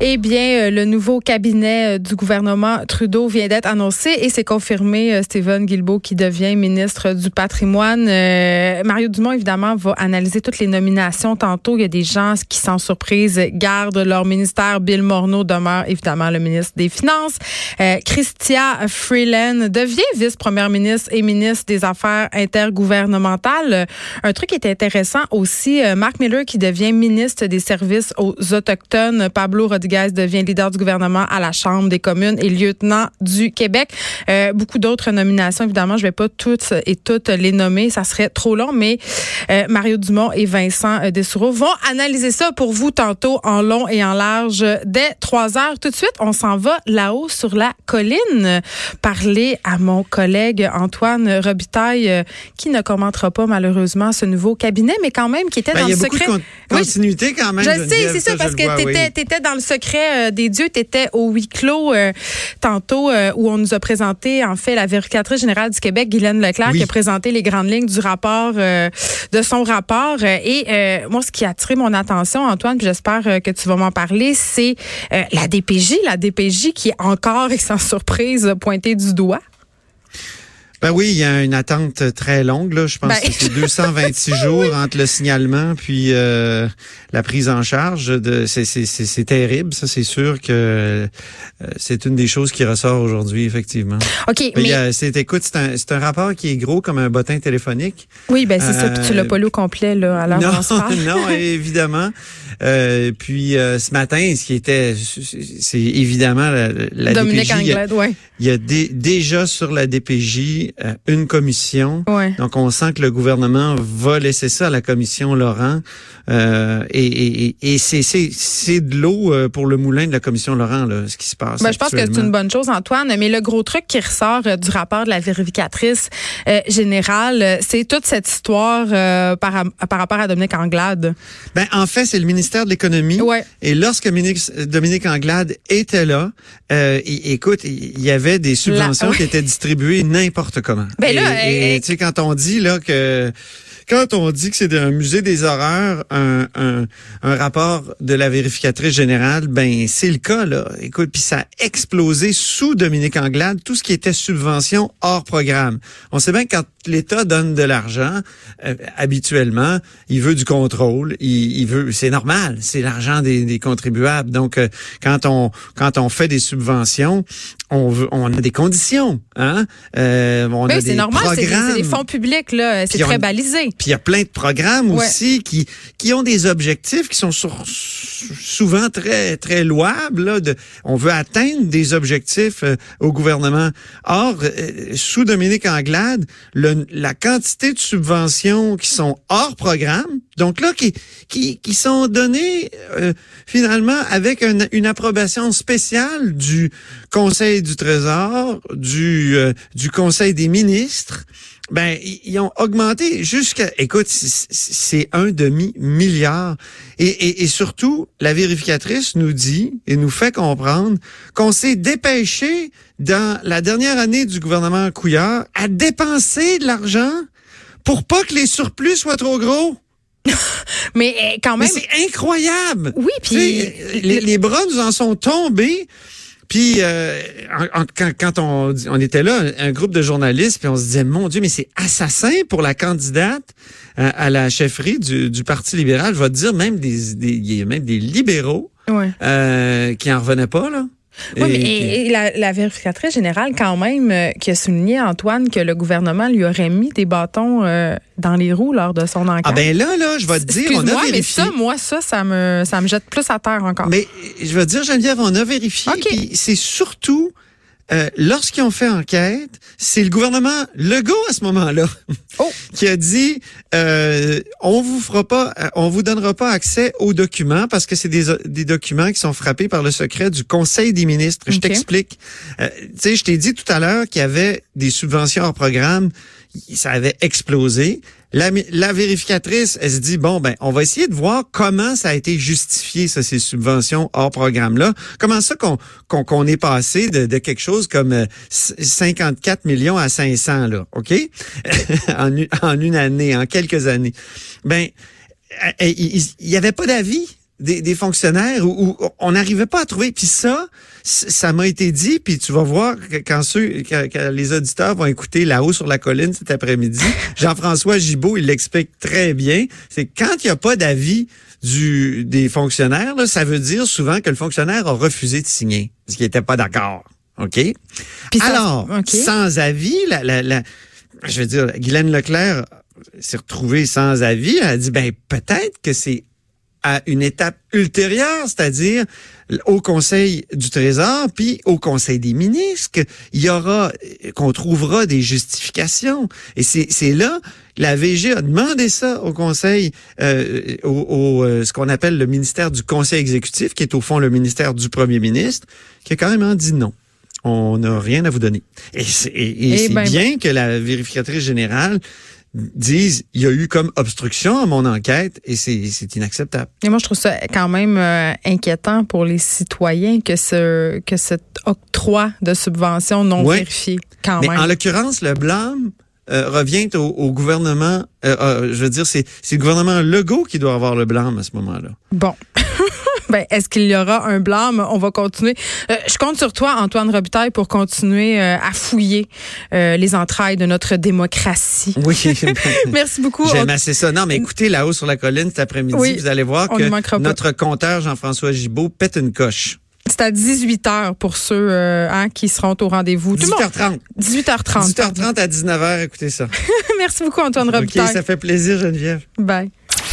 Eh bien, euh, le nouveau cabinet euh, du gouvernement Trudeau vient d'être annoncé et c'est confirmé euh, Stephen Guilbeault qui devient ministre du patrimoine. Mario Dumont, évidemment, va analyser toutes les nominations tantôt. Il y a des gens qui, sans surprise, gardent leur ministère. Bill Morneau demeure évidemment le ministre des Finances. Christia Freeland devient vice-première ministre et ministre des Affaires intergouvernementales. Un truc qui est intéressant aussi, Mark Miller qui devient ministre des Services aux Autochtones. Pablo Rodriguez devient leader du gouvernement à la Chambre des communes et lieutenant du Québec. Euh, beaucoup d'autres nominations, évidemment, je vais pas toutes et toutes les nommer, ça serait trop long, mais euh, Mario Dumont et Vincent euh, Dessoureau vont analyser ça pour vous tantôt en long et en large dès 3 heures. Tout de suite, on s'en va là-haut sur la colline parler à mon collègue Antoine Robitaille qui ne commentera pas malheureusement ce nouveau cabinet, mais quand même qui était ben, dans le secret. Con continuité quand même. Je sais, c'est ça, parce que tu étais, dans le secret secret euh, des dieux. Tu étais au huis clos euh, tantôt euh, où on nous a présenté, en fait, la vérificatrice générale du Québec, Guylaine Leclerc, qui a présenté les grandes lignes du rapport, de son rapport. Et moi, ce qui a attiré mon attention, Antoine, j'espère que tu vas m'en parler, c'est la DPJ, la DPJ qui est encore, et sans surprise, pointée du doigt. Ben oui, il y a une attente très longue. Là. Je pense ben. que c'est 226 jours entre le signalement puis euh, la prise en charge. De, c'est, c'est, c'est, terrible. Ça, c'est sûr que euh, c'est une des choses qui ressort aujourd'hui, effectivement. OK, mais... c'est, écoute, c'est un, c'est un rapport qui est gros comme un bottin téléphonique. Oui, ben c'est ça. Puis tu l'as pas lu au complet, là, alors non, non, évidemment. Euh, puis ce matin, ce qui était, c'est évidemment la, la Dominique DPJ. Anglade, ouais. Il y a déjà sur la DPJ euh, une commission. Ouais. Donc, on sent que le gouvernement va laisser ça à la commission Laurent. Euh, et et, et c'est de l'eau euh, pour le moulin de la commission Laurent, là, ce qui se passe. Ben, je pense que c'est une bonne chose, Antoine. Mais le gros truc qui ressort du rapport de la vérificatrice générale, c'est toute cette histoire par, par rapport à Dominique Anglade. Ben, en fait, c'est le ministère de l'Économie. Ouais. Et lorsque Dominique Anglade était là, écoute, il y avait des subventions qui étaient distribuées n'importe comment. Ben là, et, tu sais, quand on dit là que quand on dit que c'est un musée des horreurs, un, un, un, rapport de la vérificatrice générale, ben c'est le cas là. Écoute, puis ça a explosé sous Dominique Anglade tout ce qui était subvention hors programme. On sait bien que quand l'État donne de l'argent, euh, habituellement, il veut du contrôle, il, il veut, c'est normal, c'est l'argent des, des, contribuables. Donc euh, quand on quand on fait des subventions, on veut, on a des conditions, hein. Euh, on a des normal, c'est des fonds publics là, c'est très balisé. Puis il y a plein de programmes aussi qui qui ont des objectifs qui sont souvent très très louables. Là, de, on veut atteindre des objectifs euh, au gouvernement. Or, euh, sous Dominique Anglade, le, la quantité de subventions qui sont hors programme, donc là qui qui, qui sont données euh, finalement avec une, approbation spéciale du Conseil du Trésor, du du Conseil des ministres ben ils ont augmenté jusqu'à écoute c'est un demi milliard et, et, et, surtout la vérificatrice nous dit et nous fait comprendre qu'on s'est dépêché dans la dernière année du gouvernement Couillard à dépenser de l'argent pour pas que les surplus soient trop gros. Mais eh, quand même. c'est incroyable. Oui, puis les, les bras nous en sont tombés. Puis euh, quand, quand on, on était là, un groupe de journalistes, puis on se disait, mon Dieu, mais c'est assassin pour la candidate euh, à la chefferie du, du, Parti libéral. Je vais te dire, même des, des, même des libéraux euh, qui en revenaient pas, là. Oui, mais et, la, la, vérificatrice générale, quand même, euh, qui a souligné, Antoine, que le gouvernement lui aurait mis des bâtons euh, dans les roues lors de son enquête. Ah ben là, là, je vais te dire, on a vérifié. mais ça, moi, ça, ça me, ça me jette plus à terre encore. Mais je vais te dire, Geneviève, on a vérifié. Okay. C'est surtout euh, lorsqu'ils ont fait enquête, c'est le gouvernement Legault à ce moment-là oh. qui a dit euh, on vous fera pas, on vous donnera pas accès aux documents parce que c'est des, des documents qui sont frappés par le secret du Conseil des ministres. Je t'explique. Euh, tu sais, je t'ai dit tout à l'heure qu'il y avait des subventions hors programme, ça avait explosé. La, la, vérificatrice, elle se dit bon ben, on va essayer de voir comment ça a été justifié ça, ces subventions hors programme là. Comment ça qu'on qu'on est passé de, de, quelque chose comme 54 euh, millions à 500 là, ok? En, en une année, en quelques années. Ben, il n'y avait pas d'avis des, des, fonctionnaires où, on n'arrivait pas à trouver. Puis ça, ça m'a été dit, puis tu vas voir que quand, ceux, quand, les auditeurs vont écouter là-haut sur la colline cet après-midi, Jean-François Gibault, il l'explique très bien, c'est quand il n'y a pas d'avis du des fonctionnaires, là, ça veut dire souvent que le fonctionnaire a refusé de signer, parce qu'il n'était pas d'accord. OK? Alors, sans avis, la, la, la, je veux dire, Guylaine Leclerc s'est retrouvée sans avis. Elle a dit, ben peut-être que c'est à une étape ultérieure, c'est-à-dire au Conseil du Trésor, puis au Conseil des ministres, qu'il y aura, qu'on trouvera des justifications. Et c'est là, la VG a demandé ça au Conseil, euh, au, euh, ce qu'on appelle le ministère du Conseil exécutif, qui est au fond le ministère du Premier ministre, qui a carrément dit non on n'a rien à vous donner. Et c'est eh ben, bien que la vérificatrice générale disent il y a eu comme obstruction à mon enquête et c'est inacceptable. Et moi, je trouve ça quand même euh, inquiétant pour les citoyens que ce que cet octroi de subventions non vérifié. Quand Mais même. en l'occurrence, le blâme euh, revient au, gouvernement. Euh, je veux dire, c'est le gouvernement Legault qui doit avoir le blâme à ce moment-là. Bon. Ben, est-ce qu'il y aura un blâme? On va continuer. Euh, je compte sur toi, Antoine Robitaille, pour continuer euh, à fouiller euh, les entrailles de notre démocratie. Oui. Merci beaucoup. J'aime assez ça. Non, mais écoutez, là-haut sur la colline cet après-midi, vous allez voir que notre compteur Jean-François Gibault pète une coche. C'est à 18 h pour ceux hein, qui seront au rendez-vous. 18h30. 18h30. 18h30 à 19h, écoutez ça. Merci beaucoup, Antoine Robitaille. OK, ça fait plaisir, Geneviève. Bye.